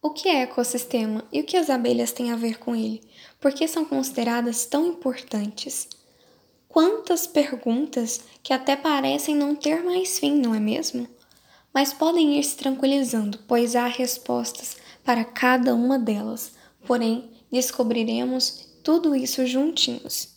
O que é ecossistema e o que as abelhas têm a ver com ele? Por que são consideradas tão importantes? Quantas perguntas que até parecem não ter mais fim, não é mesmo? Mas podem ir se tranquilizando, pois há respostas para cada uma delas. Porém, descobriremos tudo isso juntinhos.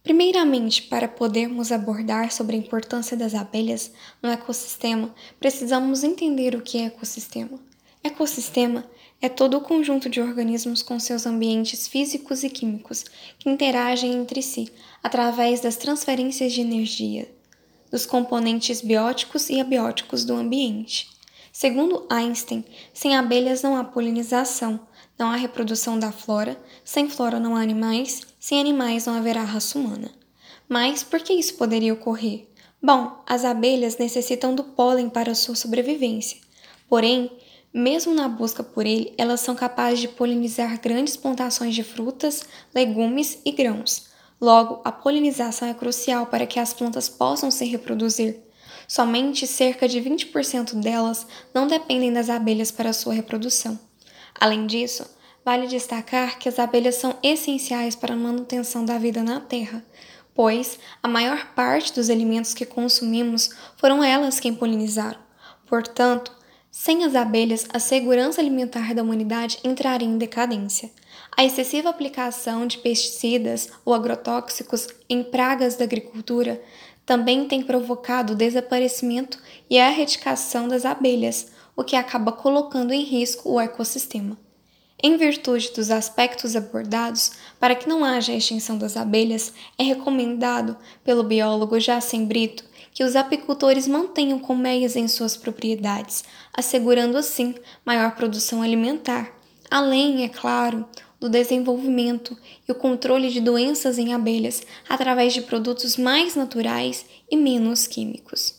Primeiramente, para podermos abordar sobre a importância das abelhas no ecossistema, precisamos entender o que é ecossistema. Ecossistema é todo o conjunto de organismos com seus ambientes físicos e químicos que interagem entre si através das transferências de energia dos componentes bióticos e abióticos do ambiente. Segundo Einstein, sem abelhas não há polinização, não há reprodução da flora, sem flora não há animais, sem animais não haverá raça humana. Mas por que isso poderia ocorrer? Bom, as abelhas necessitam do pólen para sua sobrevivência. Porém, mesmo na busca por ele, elas são capazes de polinizar grandes plantações de frutas, legumes e grãos. Logo, a polinização é crucial para que as plantas possam se reproduzir. Somente cerca de 20% delas não dependem das abelhas para sua reprodução. Além disso, vale destacar que as abelhas são essenciais para a manutenção da vida na Terra, pois a maior parte dos alimentos que consumimos foram elas quem polinizaram. Portanto, sem as abelhas, a segurança alimentar da humanidade entraria em decadência. A excessiva aplicação de pesticidas ou agrotóxicos em pragas da agricultura também tem provocado o desaparecimento e a erradicação das abelhas, o que acaba colocando em risco o ecossistema. Em virtude dos aspectos abordados, para que não haja extinção das abelhas, é recomendado pelo biólogo Jacen Brito que os apicultores mantenham colmeias em suas propriedades, assegurando assim maior produção alimentar, além, é claro, do desenvolvimento e o controle de doenças em abelhas através de produtos mais naturais e menos químicos.